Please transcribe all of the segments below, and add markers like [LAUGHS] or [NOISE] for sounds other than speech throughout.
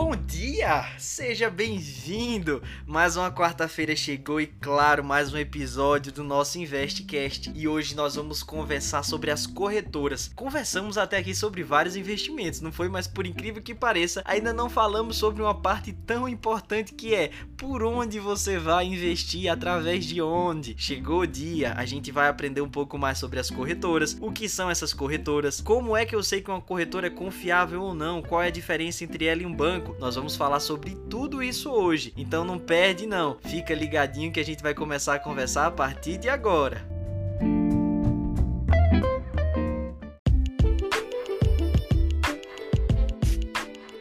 Bom dia! Seja bem-vindo! Mais uma quarta-feira chegou e, claro, mais um episódio do nosso Investcast. E hoje nós vamos conversar sobre as corretoras. Conversamos até aqui sobre vários investimentos, não foi? Mas por incrível que pareça, ainda não falamos sobre uma parte tão importante que é por onde você vai investir, através de onde. Chegou o dia, a gente vai aprender um pouco mais sobre as corretoras, o que são essas corretoras, como é que eu sei que uma corretora é confiável ou não, qual é a diferença entre ela e um banco nós vamos falar sobre tudo isso hoje. Então não perde não. Fica ligadinho que a gente vai começar a conversar a partir de agora.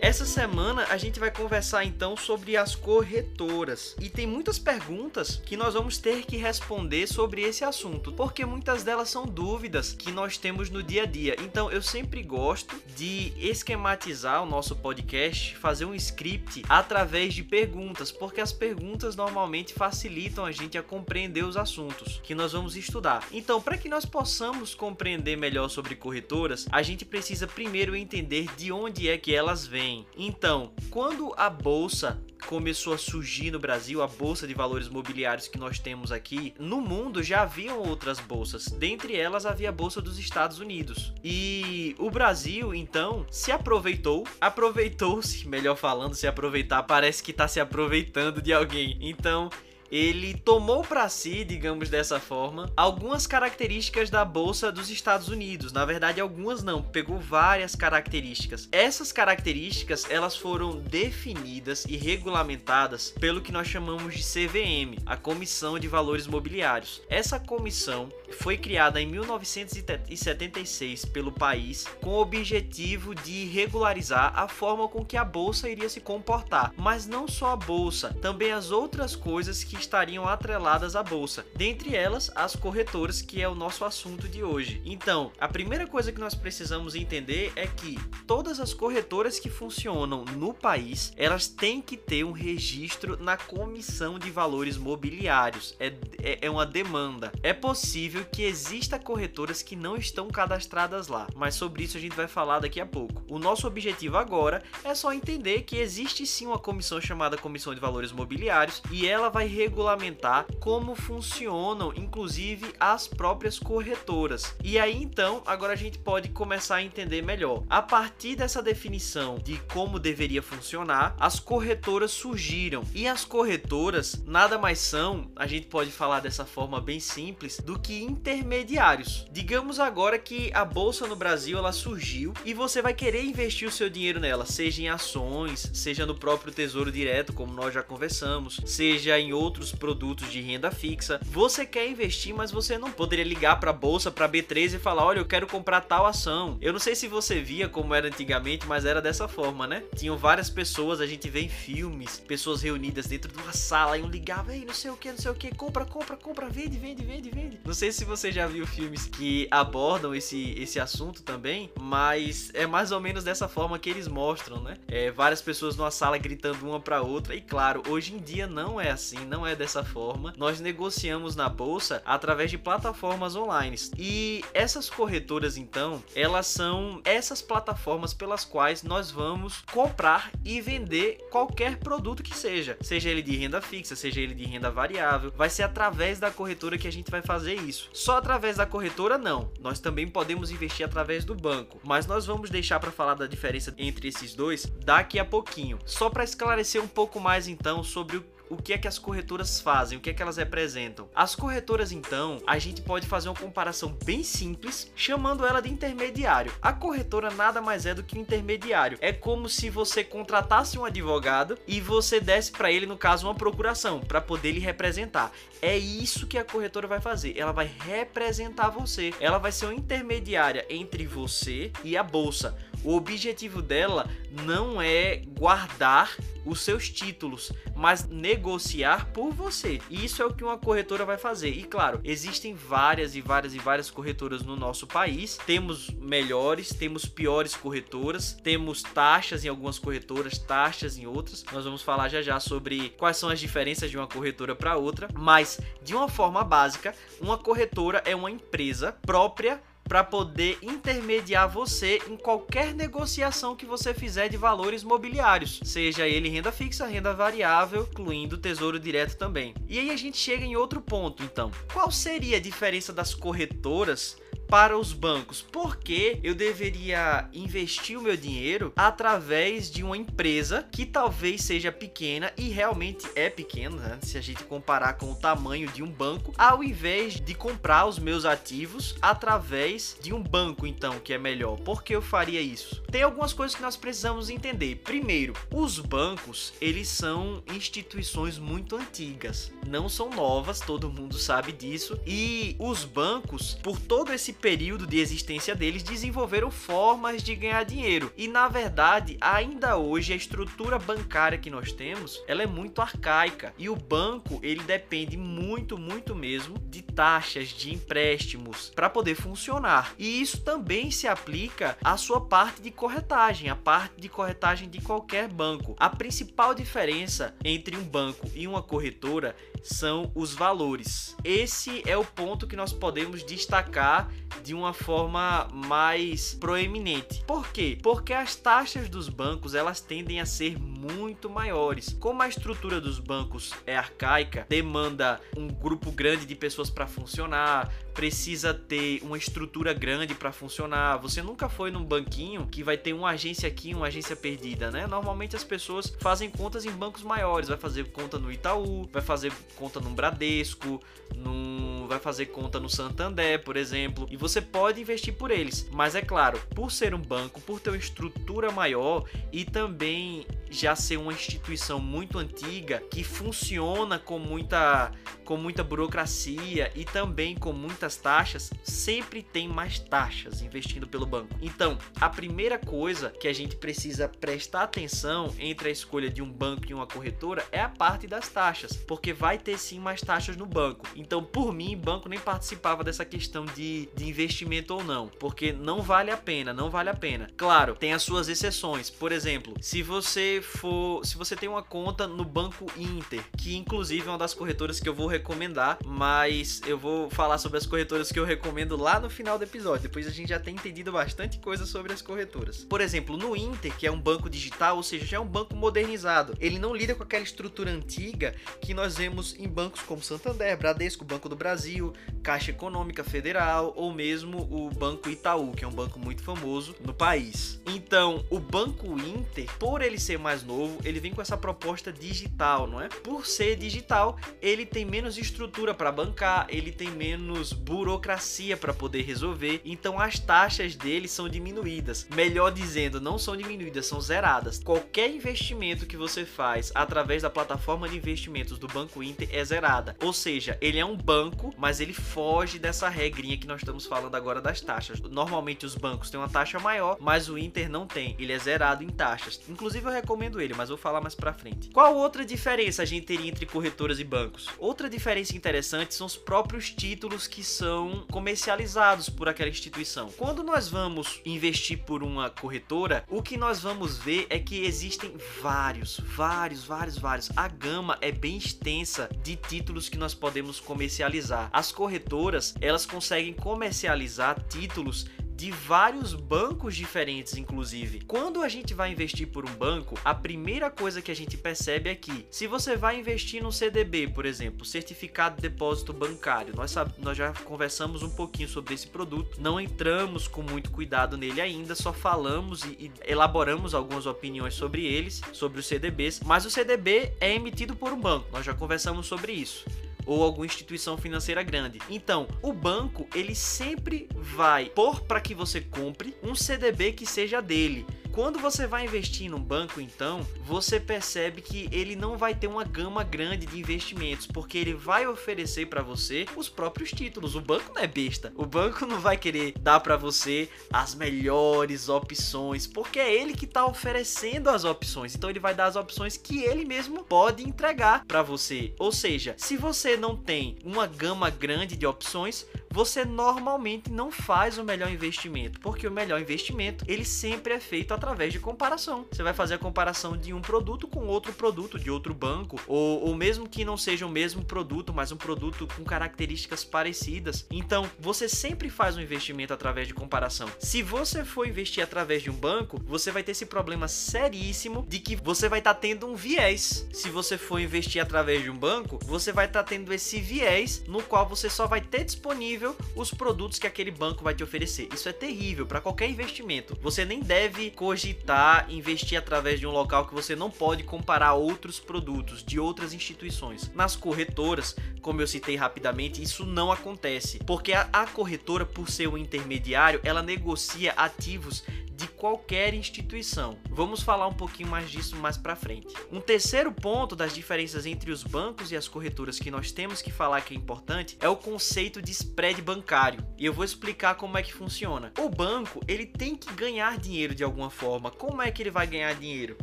Essa semana a gente vai conversar então sobre as corretoras e tem muitas perguntas que nós vamos ter que responder sobre esse assunto, porque muitas delas são dúvidas que nós temos no dia a dia. Então eu sempre gosto de esquematizar o nosso podcast, fazer um script através de perguntas, porque as perguntas normalmente facilitam a gente a compreender os assuntos que nós vamos estudar. Então, para que nós possamos compreender melhor sobre corretoras, a gente precisa primeiro entender de onde é que elas vêm então, quando a bolsa começou a surgir no Brasil, a bolsa de valores mobiliários que nós temos aqui, no mundo já haviam outras bolsas. Dentre elas havia a bolsa dos Estados Unidos. E o Brasil, então, se aproveitou, aproveitou-se, [LAUGHS] melhor falando, se aproveitar, parece que está se aproveitando de alguém. Então, ele tomou para si, digamos dessa forma, algumas características da bolsa dos Estados Unidos. Na verdade, algumas não, pegou várias características. Essas características, elas foram definidas e regulamentadas pelo que nós chamamos de CVM, a Comissão de Valores Mobiliários. Essa comissão foi criada em 1976 pelo país com o objetivo de regularizar a forma com que a bolsa iria se comportar, mas não só a bolsa, também as outras coisas que estariam atreladas à bolsa, dentre elas as corretoras, que é o nosso assunto de hoje. Então, a primeira coisa que nós precisamos entender é que todas as corretoras que funcionam no país, elas têm que ter um registro na Comissão de Valores Mobiliários. É, é, é uma demanda. É possível que exista corretoras que não estão cadastradas lá, mas sobre isso a gente vai falar daqui a pouco. O nosso objetivo agora é só entender que existe sim uma comissão chamada Comissão de Valores Mobiliários e ela vai regulamentar como funcionam, inclusive as próprias corretoras. E aí então, agora a gente pode começar a entender melhor. A partir dessa definição de como deveria funcionar, as corretoras surgiram. E as corretoras nada mais são, a gente pode falar dessa forma bem simples, do que intermediários. Digamos agora que a bolsa no Brasil ela surgiu e você vai querer investir o seu dinheiro nela, seja em ações, seja no próprio Tesouro Direto, como nós já conversamos, seja em outros outros produtos de renda fixa. Você quer investir, mas você não poderia ligar para a bolsa, para B3 e falar: "Olha, eu quero comprar tal ação". Eu não sei se você via como era antigamente, mas era dessa forma, né? Tinham várias pessoas, a gente vê em filmes, pessoas reunidas dentro de uma sala e um ligava: "Ei, não sei o que, não sei o que, compra, compra, compra, vende, vende, vende, vende". Não sei se você já viu filmes que abordam esse esse assunto também, mas é mais ou menos dessa forma que eles mostram, né? É, várias pessoas numa sala gritando uma para outra e claro, hoje em dia não é assim, não é dessa forma. Nós negociamos na bolsa através de plataformas online. E essas corretoras, então, elas são essas plataformas pelas quais nós vamos comprar e vender qualquer produto que seja, seja ele de renda fixa, seja ele de renda variável. Vai ser através da corretora que a gente vai fazer isso. Só através da corretora não. Nós também podemos investir através do banco, mas nós vamos deixar para falar da diferença entre esses dois daqui a pouquinho. Só para esclarecer um pouco mais então sobre o o que é que as corretoras fazem, o que é que elas representam. As corretoras, então, a gente pode fazer uma comparação bem simples, chamando ela de intermediário. A corretora nada mais é do que um intermediário. É como se você contratasse um advogado e você desse para ele, no caso, uma procuração para poder lhe representar. É isso que a corretora vai fazer. Ela vai representar você. Ela vai ser uma intermediária entre você e a bolsa. O objetivo dela não é guardar os seus títulos, mas negociar por você. E isso é o que uma corretora vai fazer. E claro, existem várias e várias e várias corretoras no nosso país. Temos melhores, temos piores corretoras, temos taxas em algumas corretoras, taxas em outras. Nós vamos falar já já sobre quais são as diferenças de uma corretora para outra, mas de uma forma básica, uma corretora é uma empresa própria para poder intermediar você em qualquer negociação que você fizer de valores mobiliários, seja ele renda fixa, renda variável, incluindo tesouro direto também. E aí a gente chega em outro ponto, então. Qual seria a diferença das corretoras para os bancos. Porque eu deveria investir o meu dinheiro através de uma empresa que talvez seja pequena e realmente é pequena, né? se a gente comparar com o tamanho de um banco, ao invés de comprar os meus ativos através de um banco, então, que é melhor. Por que eu faria isso? Tem algumas coisas que nós precisamos entender. Primeiro, os bancos, eles são instituições muito antigas, não são novas, todo mundo sabe disso, e os bancos, por todo esse período de existência deles, desenvolveram formas de ganhar dinheiro. E na verdade, ainda hoje a estrutura bancária que nós temos, ela é muito arcaica. E o banco, ele depende muito, muito mesmo de taxas, de empréstimos para poder funcionar. E isso também se aplica à sua parte de corretagem, a parte de corretagem de qualquer banco. A principal diferença entre um banco e uma corretora são os valores. Esse é o ponto que nós podemos destacar de uma forma mais proeminente. Por quê? Porque as taxas dos bancos elas tendem a ser muito maiores. Como a estrutura dos bancos é arcaica, demanda um grupo grande de pessoas para funcionar, precisa ter uma estrutura grande para funcionar. Você nunca foi num banquinho que vai ter uma agência aqui, uma agência perdida, né? Normalmente as pessoas fazem contas em bancos maiores, vai fazer conta no Itaú, vai fazer conta no Bradesco, num vai fazer conta no Santander, por exemplo, e você pode investir por eles. Mas é claro, por ser um banco, por ter uma estrutura maior e também já ser uma instituição muito antiga que funciona com muita com muita burocracia e também com muitas taxas, sempre tem mais taxas investindo pelo banco. Então, a primeira coisa que a gente precisa prestar atenção entre a escolha de um banco e uma corretora é a parte das taxas, porque vai ter sim mais taxas no banco. Então, por mim, banco nem participava dessa questão de, de investimento ou não, porque não vale a pena, não vale a pena. Claro, tem as suas exceções. Por exemplo, se você for, se você tem uma conta no Banco Inter, que inclusive é uma das corretoras que eu vou recomendar, mas eu vou falar sobre as corretoras que eu recomendo lá no final do episódio. Depois a gente já tem entendido bastante coisa sobre as corretoras. Por exemplo, no Inter, que é um banco digital, ou seja, já é um banco modernizado. Ele não lida com aquela estrutura antiga que nós vemos em bancos como Santander, Bradesco, Banco do Brasil, Caixa Econômica Federal ou mesmo o Banco Itaú, que é um banco muito famoso no país. Então, o Banco Inter, por ele ser mais novo, ele vem com essa proposta digital, não é? Por ser digital, ele tem menos estrutura para bancar, ele tem menos burocracia para poder resolver, então as taxas dele são diminuídas. Melhor dizendo, não são diminuídas, são zeradas. Qualquer investimento que você faz através da plataforma de investimentos do Banco Inter é zerada. Ou seja, ele é um banco, mas ele foge dessa regrinha que nós estamos falando agora das taxas. Normalmente os bancos têm uma taxa maior, mas o Inter não tem. Ele é zerado em taxas. Inclusive eu recomendo ele, mas vou falar mais para frente. Qual outra diferença a gente teria entre corretoras e bancos? Outra diferença interessante são os próprios títulos que são comercializados por aquela instituição. Quando nós vamos investir por uma corretora, o que nós vamos ver é que existem vários, vários, vários, vários. A gama é bem extensa de títulos que nós podemos comercializar. As corretoras, elas conseguem comercializar títulos de vários bancos diferentes, inclusive. Quando a gente vai investir por um banco, a primeira coisa que a gente percebe é que, se você vai investir no CDB, por exemplo, Certificado de Depósito Bancário, nós, nós já conversamos um pouquinho sobre esse produto, não entramos com muito cuidado nele ainda, só falamos e, e elaboramos algumas opiniões sobre eles, sobre os CDBs, mas o CDB é emitido por um banco, nós já conversamos sobre isso ou alguma instituição financeira grande. Então, o banco ele sempre vai pôr para que você compre um CDB que seja dele. Quando você vai investir num banco, então, você percebe que ele não vai ter uma gama grande de investimentos, porque ele vai oferecer para você os próprios títulos. O banco não é besta. O banco não vai querer dar para você as melhores opções, porque é ele que está oferecendo as opções. Então ele vai dar as opções que ele mesmo pode entregar para você. Ou seja, se você não tem uma gama grande de opções, você normalmente não faz o melhor investimento, porque o melhor investimento ele sempre é feito através de comparação. Você vai fazer a comparação de um produto com outro produto de outro banco, ou, ou mesmo que não seja o mesmo produto, mas um produto com características parecidas. Então, você sempre faz um investimento através de comparação. Se você for investir através de um banco, você vai ter esse problema seríssimo de que você vai estar tá tendo um viés. Se você for investir através de um banco, você vai estar tá tendo esse viés no qual você só vai ter disponível os produtos que aquele banco vai te oferecer. Isso é terrível para qualquer investimento. Você nem deve cogitar investir através de um local que você não pode comparar outros produtos de outras instituições. Nas corretoras, como eu citei rapidamente, isso não acontece, porque a, a corretora, por ser um intermediário, ela negocia ativos de qualquer instituição. Vamos falar um pouquinho mais disso mais para frente. Um terceiro ponto das diferenças entre os bancos e as corretoras que nós temos que falar que é importante é o conceito de spread bancário. E eu vou explicar como é que funciona. O banco, ele tem que ganhar dinheiro de alguma forma. Como é que ele vai ganhar dinheiro?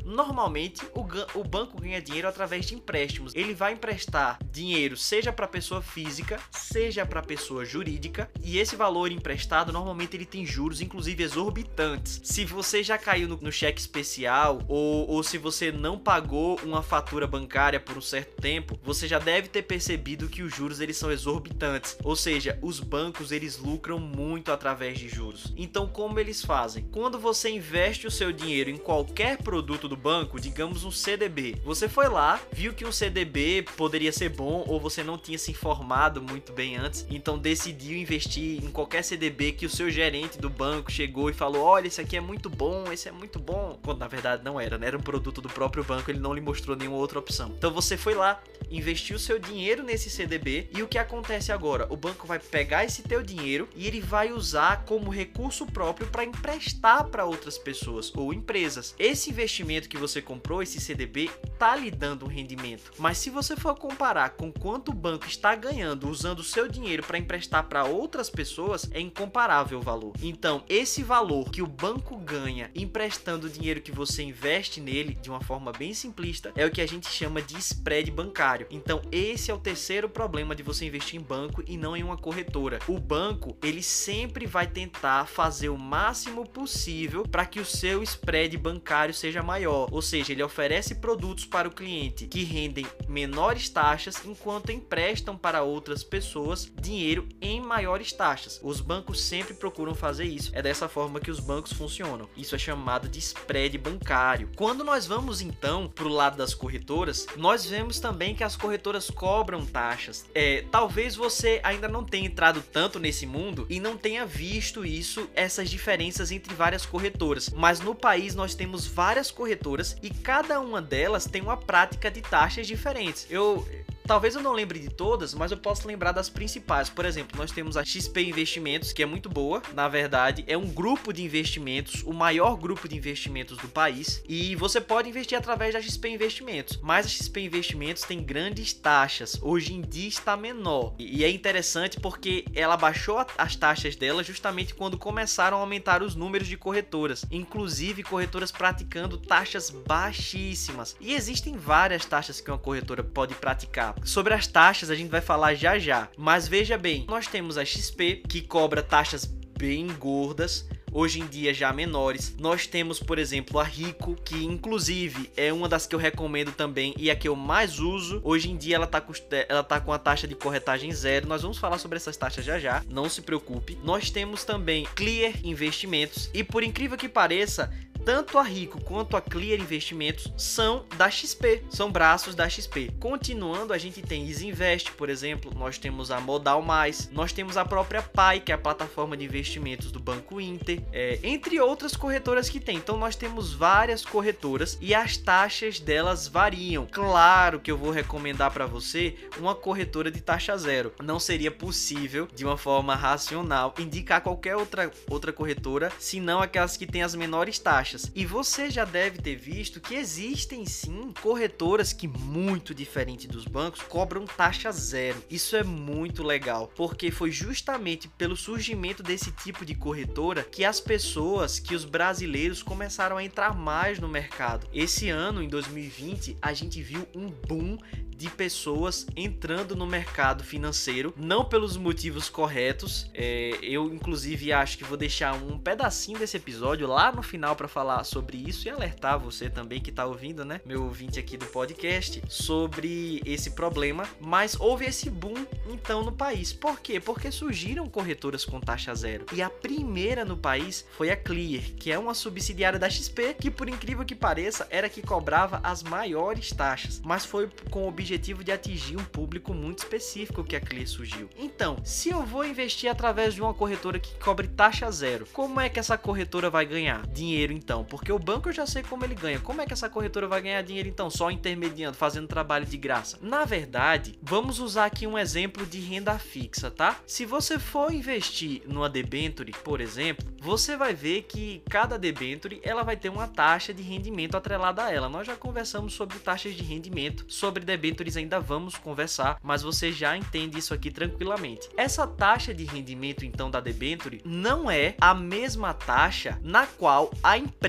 Normalmente, o, o banco ganha dinheiro através de empréstimos. Ele vai emprestar dinheiro seja para pessoa física, seja para pessoa jurídica, e esse valor emprestado normalmente ele tem juros inclusive exorbitantes se você já caiu no, no cheque especial ou, ou se você não pagou uma fatura bancária por um certo tempo, você já deve ter percebido que os juros eles são exorbitantes. Ou seja, os bancos eles lucram muito através de juros. Então, como eles fazem? Quando você investe o seu dinheiro em qualquer produto do banco, digamos um CDB, você foi lá, viu que um CDB poderia ser bom ou você não tinha se informado muito bem antes, então decidiu investir em qualquer CDB que o seu gerente do banco chegou e falou: "Olha, esse aqui aqui é muito bom, esse é muito bom. Quando na verdade não era, né? Era um produto do próprio banco, ele não lhe mostrou nenhuma outra opção. Então você foi lá, investiu seu dinheiro nesse CDB e o que acontece agora? O banco vai pegar esse teu dinheiro e ele vai usar como recurso próprio para emprestar para outras pessoas ou empresas. Esse investimento que você comprou, esse CDB, tá lhe dando um rendimento. Mas se você for comparar com quanto o banco está ganhando usando o seu dinheiro para emprestar para outras pessoas, é incomparável o valor. Então, esse valor que o banco ganha emprestando o dinheiro que você investe nele de uma forma bem simplista é o que a gente chama de spread bancário. Então, esse é o terceiro problema de você investir em banco e não em uma corretora. O banco, ele sempre vai tentar fazer o máximo possível para que o seu spread bancário seja maior, ou seja, ele oferece produtos para o cliente que rendem menores taxas enquanto emprestam para outras pessoas dinheiro em maiores taxas. Os bancos sempre procuram fazer isso. É dessa forma que os bancos funcionam. Isso é chamado de spread bancário. Quando nós vamos então para o lado das corretoras, nós vemos também que as corretoras cobram taxas. É, talvez você ainda não tenha entrado tanto nesse mundo e não tenha visto isso, essas diferenças entre várias corretoras. Mas no país nós temos várias corretoras e cada uma delas tem uma prática de taxas diferentes. Eu Talvez eu não lembre de todas, mas eu posso lembrar das principais. Por exemplo, nós temos a XP Investimentos, que é muito boa, na verdade, é um grupo de investimentos, o maior grupo de investimentos do país, e você pode investir através da XP Investimentos. Mas a XP Investimentos tem grandes taxas, hoje em dia está menor. E é interessante porque ela baixou as taxas dela justamente quando começaram a aumentar os números de corretoras, inclusive corretoras praticando taxas baixíssimas. E existem várias taxas que uma corretora pode praticar Sobre as taxas a gente vai falar já já, mas veja bem, nós temos a XP que cobra taxas bem gordas, hoje em dia já menores. Nós temos, por exemplo, a Rico, que inclusive é uma das que eu recomendo também e a que eu mais uso. Hoje em dia ela tá, ela tá com a taxa de corretagem zero. Nós vamos falar sobre essas taxas já já, não se preocupe. Nós temos também Clear Investimentos e por incrível que pareça, tanto a Rico quanto a Clear Investimentos são da XP, são braços da XP. Continuando, a gente tem Isinvest, por exemplo, nós temos a Modal Mais, nós temos a própria Pai, que é a plataforma de investimentos do Banco Inter, é, entre outras corretoras que tem. Então nós temos várias corretoras e as taxas delas variam. Claro que eu vou recomendar para você uma corretora de taxa zero. Não seria possível, de uma forma racional, indicar qualquer outra, outra corretora, senão aquelas que têm as menores taxas taxas. E você já deve ter visto que existem sim corretoras que, muito diferente dos bancos, cobram taxa zero. Isso é muito legal, porque foi justamente pelo surgimento desse tipo de corretora que as pessoas, que os brasileiros começaram a entrar mais no mercado. Esse ano, em 2020, a gente viu um boom de pessoas entrando no mercado financeiro, não pelos motivos corretos. É, eu, inclusive, acho que vou deixar um pedacinho desse episódio lá no final para falar sobre isso e alertar você também que está ouvindo, né, meu ouvinte aqui do podcast, sobre esse problema. Mas houve esse boom então no país. Por quê? Porque surgiram corretoras com taxa zero. E a primeira no país foi a Clear, que é uma subsidiária da XP, que por incrível que pareça era que cobrava as maiores taxas, mas foi com o objetivo de atingir um público muito específico que a Clear surgiu. Então, se eu vou investir através de uma corretora que cobre taxa zero, como é que essa corretora vai ganhar dinheiro então? Porque o banco eu já sei como ele ganha. Como é que essa corretora vai ganhar dinheiro então? Só intermediando, fazendo trabalho de graça. Na verdade, vamos usar aqui um exemplo de renda fixa, tá? Se você for investir numa debenture, por exemplo, você vai ver que cada debenture ela vai ter uma taxa de rendimento atrelada a ela. Nós já conversamos sobre taxas de rendimento, sobre debêntures ainda vamos conversar, mas você já entende isso aqui tranquilamente. Essa taxa de rendimento então da debenture não é a mesma taxa na qual a empresa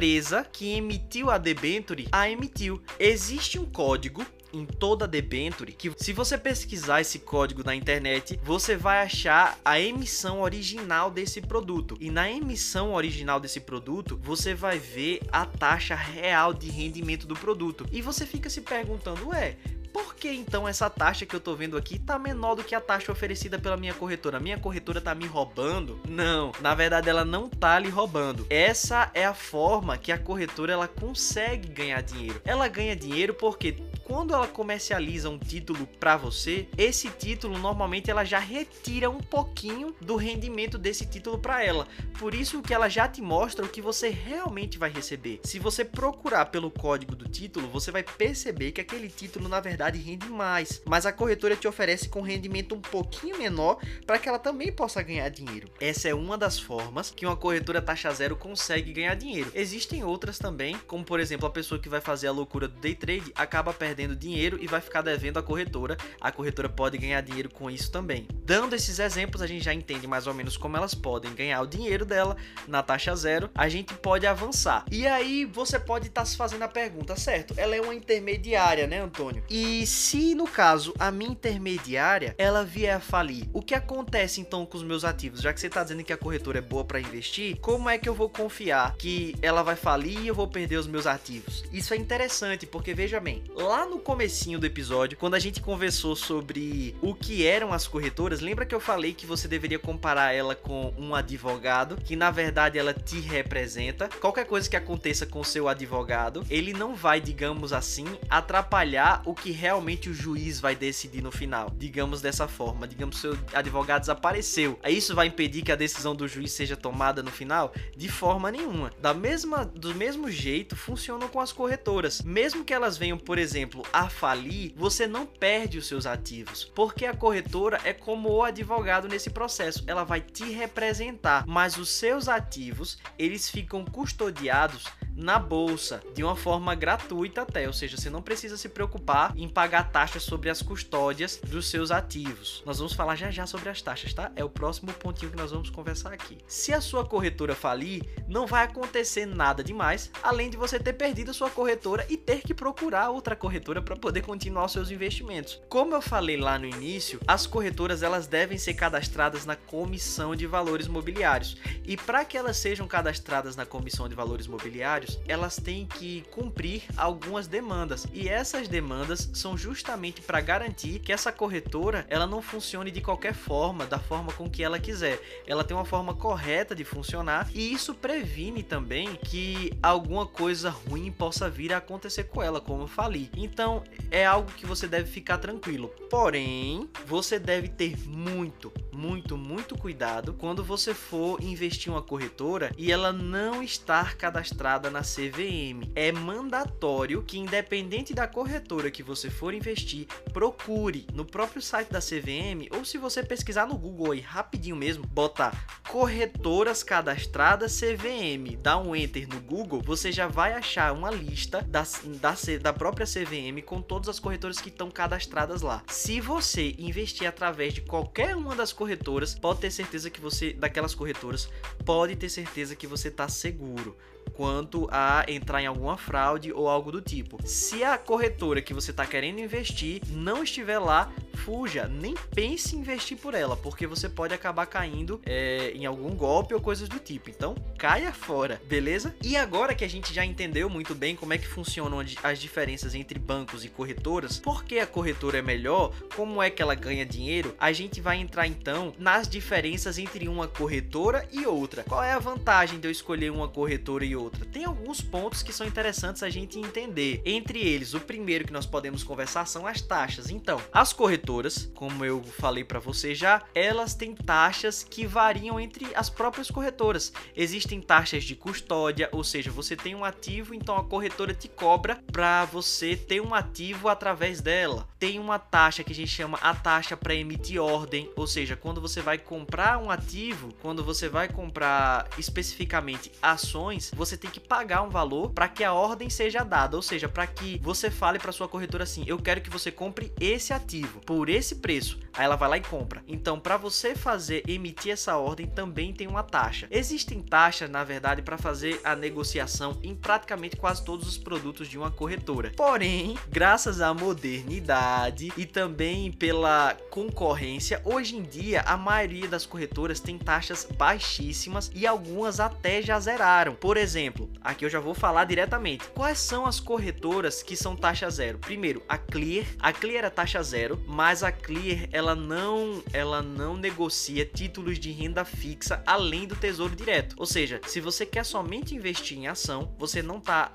que emitiu a debenture a emitiu. Existe um código em toda debenture que se você pesquisar esse código na internet, você vai achar a emissão original desse produto. E na emissão original desse produto, você vai ver a taxa real de rendimento do produto. E você fica se perguntando, ué, por que então essa taxa que eu tô vendo aqui tá menor do que a taxa oferecida pela minha corretora? Minha corretora tá me roubando? Não, na verdade ela não tá lhe roubando. Essa é a forma que a corretora ela consegue ganhar dinheiro. Ela ganha dinheiro porque quando ela comercializa um título para você, esse título normalmente ela já retira um pouquinho do rendimento desse título para ela. Por isso que ela já te mostra o que você realmente vai receber. Se você procurar pelo código do título, você vai perceber que aquele título na verdade rende mais, mas a corretora te oferece com rendimento um pouquinho menor para que ela também possa ganhar dinheiro. Essa é uma das formas que uma corretora taxa zero consegue ganhar dinheiro. Existem outras também, como por exemplo a pessoa que vai fazer a loucura do day trade acaba perdendo perdendo dinheiro e vai ficar devendo à corretora. A corretora pode ganhar dinheiro com isso também. Dando esses exemplos, a gente já entende mais ou menos como elas podem ganhar o dinheiro dela na taxa zero. A gente pode avançar. E aí você pode estar tá se fazendo a pergunta, certo? Ela é uma intermediária, né, Antônio? E se no caso a minha intermediária ela vier a falir, o que acontece então com os meus ativos? Já que você está dizendo que a corretora é boa para investir, como é que eu vou confiar que ela vai falir e eu vou perder os meus ativos? Isso é interessante porque veja bem, lá no comecinho do episódio, quando a gente conversou sobre o que eram as corretoras, lembra que eu falei que você deveria comparar ela com um advogado, que na verdade ela te representa. Qualquer coisa que aconteça com seu advogado, ele não vai, digamos assim, atrapalhar o que realmente o juiz vai decidir no final. Digamos dessa forma, digamos seu advogado desapareceu. Isso vai impedir que a decisão do juiz seja tomada no final? De forma nenhuma. Da mesma, do mesmo jeito funcionam com as corretoras. Mesmo que elas venham, por exemplo, exemplo, a falir, você não perde os seus ativos, porque a corretora é como o advogado nesse processo, ela vai te representar, mas os seus ativos, eles ficam custodiados na bolsa de uma forma gratuita até, ou seja, você não precisa se preocupar em pagar taxas sobre as custódias dos seus ativos. Nós vamos falar já já sobre as taxas, tá? É o próximo pontinho que nós vamos conversar aqui. Se a sua corretora falir, não vai acontecer nada demais, além de você ter perdido a sua corretora e ter que procurar outra corretora para poder continuar os seus investimentos. Como eu falei lá no início, as corretoras elas devem ser cadastradas na Comissão de Valores Mobiliários. E para que elas sejam cadastradas na Comissão de Valores Mobiliários, elas têm que cumprir algumas demandas. E essas demandas são justamente para garantir que essa corretora ela não funcione de qualquer forma, da forma com que ela quiser. Ela tem uma forma correta de funcionar e isso previne também que alguma coisa ruim possa vir a acontecer com ela, como eu falei. Então, é algo que você deve ficar tranquilo. Porém, você deve ter muito, muito, muito cuidado quando você for investir em uma corretora e ela não estar cadastrada na CVM. É mandatório que, independente da corretora que você for investir, procure no próprio site da CVM ou se você pesquisar no Google aí rapidinho mesmo, botar corretoras cadastradas CVM, dá um enter no Google, você já vai achar uma lista da, da, da própria CVM com todas as corretoras que estão cadastradas lá. Se você investir através de qualquer uma das corretoras, pode ter certeza que você, daquelas corretoras, pode ter certeza que você está seguro quanto a entrar em alguma fraude ou algo do tipo. Se a corretora que você está querendo investir não estiver lá, fuja, nem pense em investir por ela, porque você pode acabar caindo é, em algum golpe ou coisas do tipo. Então, caia fora, beleza? E agora que a gente já entendeu muito bem como é que funcionam as diferenças entre bancos e corretoras, por que a corretora é melhor, como é que ela ganha dinheiro, a gente vai entrar então nas diferenças entre uma corretora e outra. Qual é a vantagem de eu escolher uma corretora e outra? Tem alguns pontos que são interessantes a gente entender. Entre eles, o primeiro que nós podemos conversar são as taxas. Então, as corretoras, como eu falei para você já, elas têm taxas que variam entre as próprias corretoras. Existem taxas de custódia, ou seja, você tem um ativo, então a corretora te cobra para você ter um ativo através dela. Tem uma taxa que a gente chama a taxa para emitir ordem, ou seja, quando você vai comprar um ativo, quando você vai comprar especificamente ações, você você tem que pagar um valor para que a ordem seja dada, ou seja, para que você fale para sua corretora assim: "Eu quero que você compre esse ativo por esse preço". Aí ela vai lá e compra. Então, para você fazer emitir essa ordem também tem uma taxa. Existem taxas, na verdade, para fazer a negociação em praticamente quase todos os produtos de uma corretora. Porém, graças à modernidade e também pela concorrência, hoje em dia a maioria das corretoras tem taxas baixíssimas e algumas até já zeraram. Por exemplo, exemplo, aqui eu já vou falar diretamente. Quais são as corretoras que são taxa zero? Primeiro, a Clear. A Clear é taxa zero, mas a Clear ela não, ela não negocia títulos de renda fixa além do Tesouro Direto. Ou seja, se você quer somente investir em ação, você não está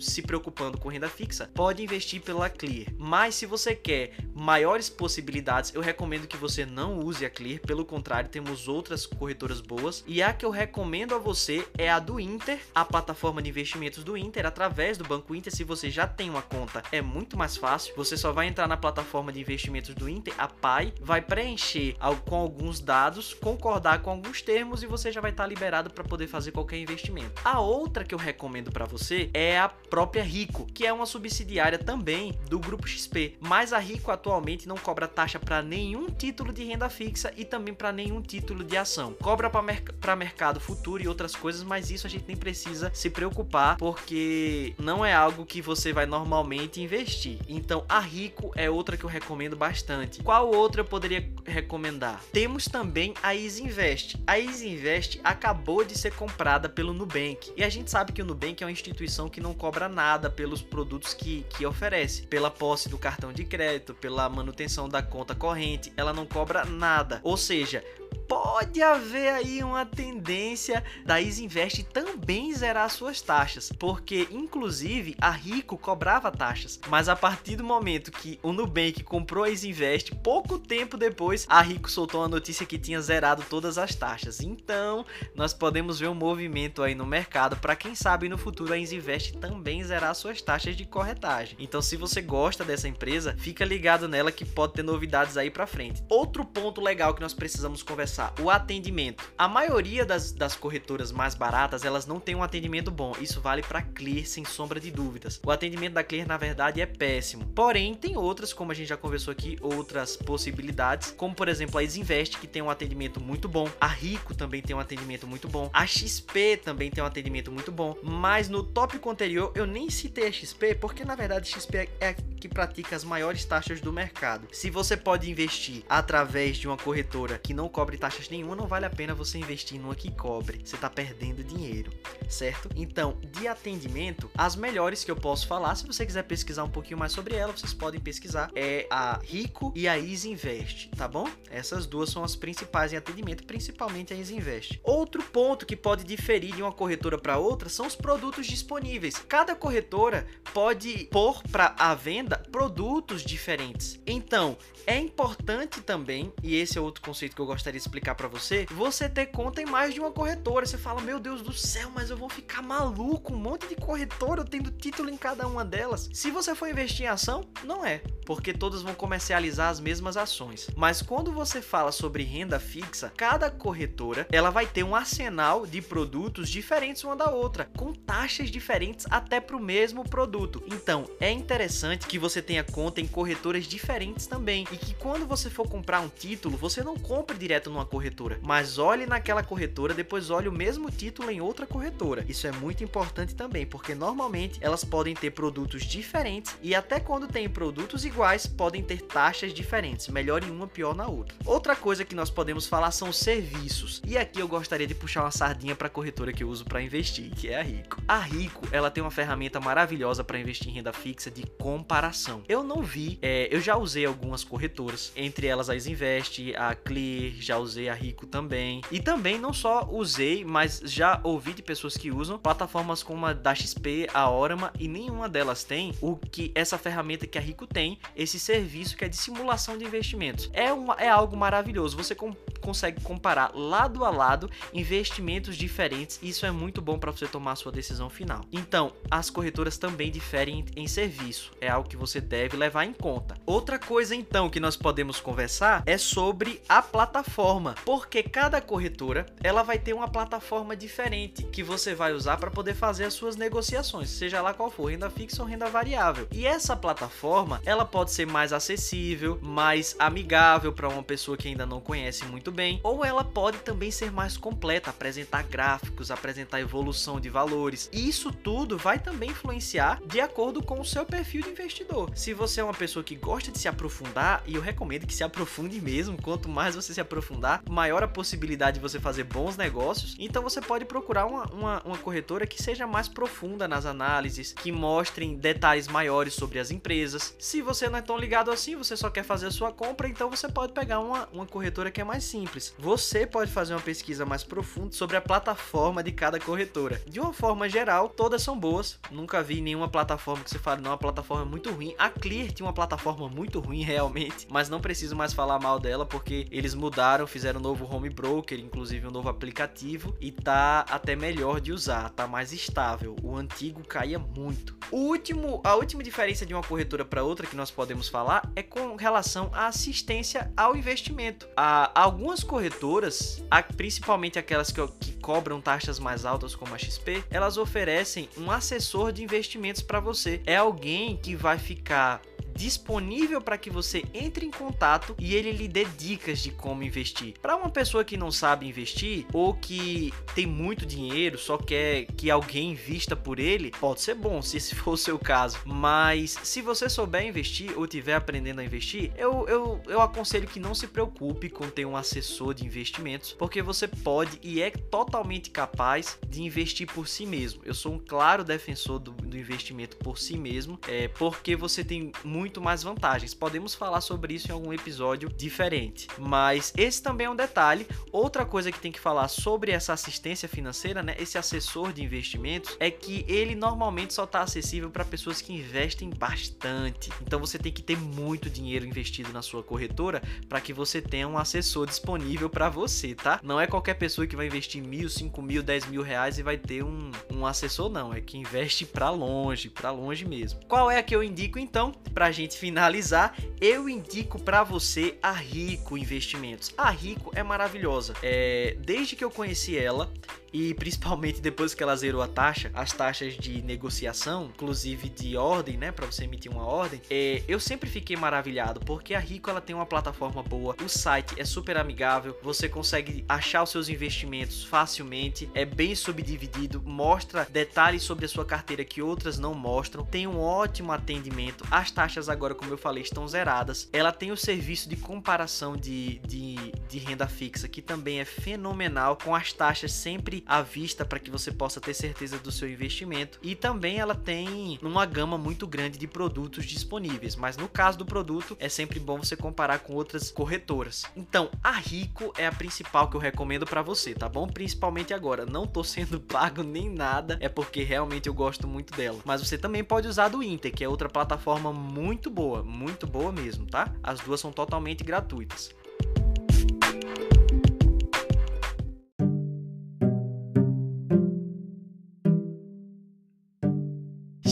se preocupando com renda fixa, pode investir pela Clear. Mas se você quer maiores possibilidades, eu recomendo que você não use a Clear. Pelo contrário, temos outras corretoras boas. E a que eu recomendo a você é a do Inter, a plataforma de investimentos do Inter, através do Banco Inter. Se você já tem uma conta, é muito mais fácil. Você só vai entrar na plataforma de investimentos do Inter, a PAI, vai preencher com alguns dados, concordar com alguns termos e você já vai estar liberado para poder fazer qualquer investimento. A outra que eu recomendo para você é a própria Rico, que é uma subsidiária também do grupo XP. Mas a Rico atualmente não cobra taxa para nenhum título de renda fixa e também para nenhum título de ação. Cobra para merc mercado futuro e outras coisas, mas isso a gente nem precisa se preocupar porque não é algo que você vai normalmente investir. Então a Rico é outra que eu recomendo bastante. Qual outra eu poderia recomendar? Temos também a Isinvest. A Isinvest acabou de ser comprada pelo Nubank e a gente sabe que o Nubank é uma instituição que não cobra nada pelos produtos que, que oferece. Pela posse do cartão de crédito, pela manutenção da conta corrente, ela não cobra nada. Ou seja, pode haver aí uma tendência da Isinvest também zerar suas taxas, porque inclusive a Rico cobrava taxas, mas a partir do momento que o Nubank comprou a Isinvest, pouco tempo depois a Rico soltou uma notícia que tinha zerado todas as taxas. Então, nós podemos ver um movimento aí no mercado para quem sabe no futuro a Isinvest também zerar suas taxas de corretagem. Então, se você gosta dessa empresa, fica ligado nela que pode ter novidades aí para frente. Outro ponto legal que nós precisamos conversar o atendimento. A maioria das, das corretoras mais baratas, elas não tem um atendimento bom. Isso vale para Clear, sem sombra de dúvidas. O atendimento da Clear, na verdade, é péssimo. Porém, tem outras, como a gente já conversou aqui, outras possibilidades, como por exemplo a Isinvest, que tem um atendimento muito bom. A Rico também tem um atendimento muito bom. A XP também tem um atendimento muito bom. Mas no tópico anterior, eu nem citei a XP, porque na verdade a XP é a que pratica as maiores taxas do mercado. Se você pode investir através de uma corretora que não cobre taxas nenhuma, não vale a pena você investir numa que cobre. Você está perdendo dinheiro, certo? Então, de atendimento, as melhores que eu posso falar, se você quiser pesquisar um pouquinho mais sobre ela, vocês podem pesquisar, é a Rico e a Easy Invest, tá bom? Essas duas são as principais em atendimento, principalmente a Easy Invest. Outro ponto que pode diferir de uma corretora para outra são os produtos disponíveis. Cada corretora pode pôr para a venda produtos diferentes. Então, é importante também, e esse é outro conceito que eu gostaria explicar para você, você ter conta em mais de uma corretora. Você fala, meu Deus do céu, mas eu vou ficar maluco, um monte de corretora, eu tendo título em cada uma delas. Se você for investir em ação, não é, porque todas vão comercializar as mesmas ações. Mas quando você fala sobre renda fixa, cada corretora ela vai ter um arsenal de produtos diferentes uma da outra, com taxas diferentes até para o mesmo produto. Então é interessante que você tenha conta em corretoras diferentes também e que quando você for comprar um título, você não compre direto numa corretora, mas olhe naquela corretora, depois olhe o mesmo título em outra corretora. Isso é muito importante também, porque normalmente elas podem ter produtos diferentes e até quando tem produtos iguais, podem ter taxas diferentes, melhor em uma, pior na outra. Outra coisa que nós podemos falar são serviços. E aqui eu gostaria de puxar uma sardinha para a corretora que eu uso para investir, que é a Rico. A Rico, ela tem uma ferramenta maravilhosa para investir em renda fixa de comparação. Eu não vi, é, eu já usei algumas corretoras, entre elas a Isinvest, a Clear, já usei a Rico também. E também não só usei, mas já ouvi de pessoas que usam plataformas como a da XP, a Orama e nenhuma delas tem o que essa ferramenta que a Rico tem, esse serviço que é de simulação de investimentos. É, uma, é algo maravilhoso. Você com, consegue comparar lado a lado investimentos diferentes. Isso é muito bom para você tomar sua decisão final. Então, as corretoras também diferem em serviço. É algo que você deve levar em conta. Outra coisa então que nós podemos conversar é sobre a plataforma, porque cada corretora ela vai ter uma plataforma diferente que você vai usar para poder fazer as suas negociações, seja lá qual for, renda fixa ou renda variável. E essa plataforma, ela pode ser mais acessível, mais amigável para uma pessoa que ainda não conhece muito bem, ou ela pode também ser mais completa, apresentar gráficos, apresentar evolução de valores. Isso tudo vai também influenciar de acordo com o seu perfil de investidor. Se você é uma pessoa que gosta de se aprofundar, e eu recomendo que se aprofunde mesmo, quanto mais você se aprofundar, maior a possibilidade de você fazer bons negócios. Então você pode procurar uma, uma, uma corretora que seja mais profunda nas análises, que mostrem detalhes maiores sobre as empresas. Se você não é tão ligado assim, você só quer fazer a sua compra, então você pode pegar uma, uma corretora que é mais simples. Você pode fazer uma pesquisa mais profunda sobre a plataforma de cada corretora. De uma forma geral, todas são boas. Nunca vi nenhuma plataforma que você fale, não, a plataforma é muito ruim. A Clear tinha uma plataforma muito ruim [LAUGHS] realmente, mas não preciso mais falar mal dela porque eles mudaram, fizeram um novo home broker, inclusive um novo aplicativo e tá até melhor de usar, tá mais estável. O antigo caía muito. O último, a última diferença de uma corretora para outra que nós podemos falar é com relação à assistência ao investimento. Há algumas corretoras, principalmente aquelas que, que cobram taxas mais altas como a XP, elas oferecem um assessor de investimentos para você. É alguém que vai ficar disponível para que você entre em contato e ele lhe dê dicas de como investir. Para uma pessoa que não sabe investir ou que tem muito dinheiro, só quer que alguém invista por ele, pode ser bom se esse [LAUGHS] for o seu caso. Mas se você souber investir ou estiver aprendendo a investir, eu, eu, eu aconselho que não se preocupe com ter um assessor de investimentos, porque você pode e é totalmente capaz de investir por si mesmo. Eu sou um claro defensor do, do investimento por si mesmo, é, porque você tem muito muito mais vantagens. Podemos falar sobre isso em algum episódio diferente. Mas esse também é um detalhe. Outra coisa que tem que falar sobre essa assistência financeira, né, esse assessor de investimentos, é que ele normalmente só está acessível para pessoas que investem bastante. Então você tem que ter muito dinheiro investido na sua corretora para que você tenha um assessor disponível para você, tá? Não é qualquer pessoa que vai investir mil, cinco mil, dez mil reais e vai ter um, um assessor, não. É que investe para longe, para longe mesmo. Qual é a que eu indico então? Para gente finalizar, eu indico para você a Rico Investimentos. A Rico é maravilhosa. É, desde que eu conheci ela, e principalmente depois que ela zerou a taxa, as taxas de negociação, inclusive de ordem, né, para você emitir uma ordem, é, eu sempre fiquei maravilhado porque a Rico ela tem uma plataforma boa, o site é super amigável, você consegue achar os seus investimentos facilmente, é bem subdividido, mostra detalhes sobre a sua carteira que outras não mostram, tem um ótimo atendimento, as taxas agora, como eu falei, estão zeradas, ela tem o serviço de comparação de, de, de renda fixa que também é fenomenal, com as taxas sempre à vista para que você possa ter certeza do seu investimento. E também ela tem uma gama muito grande de produtos disponíveis, mas no caso do produto é sempre bom você comparar com outras corretoras. Então, a Rico é a principal que eu recomendo para você, tá bom? Principalmente agora, não tô sendo [LAUGHS] pago nem nada, é porque realmente eu gosto muito dela. Mas você também pode usar do Inter, que é outra plataforma muito boa, muito boa mesmo, tá? As duas são totalmente gratuitas.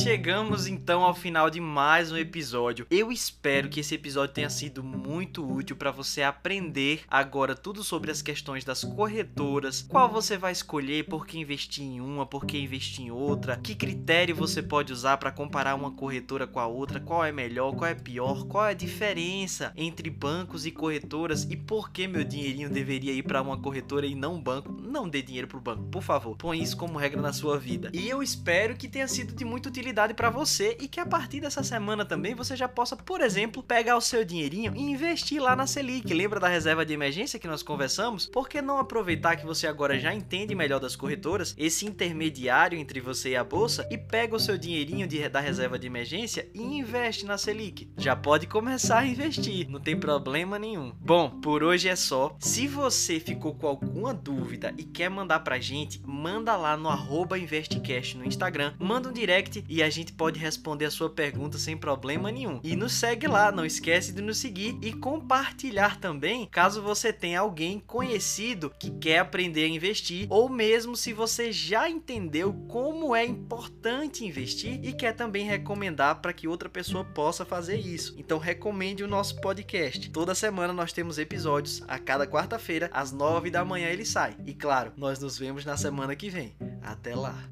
Chegamos então ao final de mais um episódio. Eu espero que esse episódio tenha sido muito útil para você aprender agora tudo sobre as questões das corretoras, qual você vai escolher, por que investir em uma, por que investir em outra, que critério você pode usar para comparar uma corretora com a outra, qual é melhor, qual é pior, qual é a diferença entre bancos e corretoras e por que meu dinheirinho deveria ir para uma corretora e não um banco. Não dê dinheiro pro banco, por favor. Põe isso como regra na sua vida. E eu espero que tenha sido de muita utilidade para você e que a partir dessa semana também você já possa, por exemplo, pegar o seu dinheirinho e investir lá na Selic. Lembra da reserva de emergência que nós conversamos? Por que não aproveitar que você agora já entende melhor das corretoras, esse intermediário entre você e a bolsa, e pega o seu dinheirinho de, da reserva de emergência e investe na Selic? Já pode começar a investir, não tem problema nenhum. Bom, por hoje é só. Se você ficou com alguma dúvida e quer mandar pra gente, manda lá no arroba InvestCash no Instagram, manda um direct a gente pode responder a sua pergunta sem problema nenhum. E nos segue lá, não esquece de nos seguir e compartilhar também, caso você tenha alguém conhecido que quer aprender a investir, ou mesmo se você já entendeu como é importante investir e quer também recomendar para que outra pessoa possa fazer isso. Então recomende o nosso podcast. Toda semana nós temos episódios, a cada quarta-feira às nove da manhã ele sai. E claro, nós nos vemos na semana que vem. Até lá.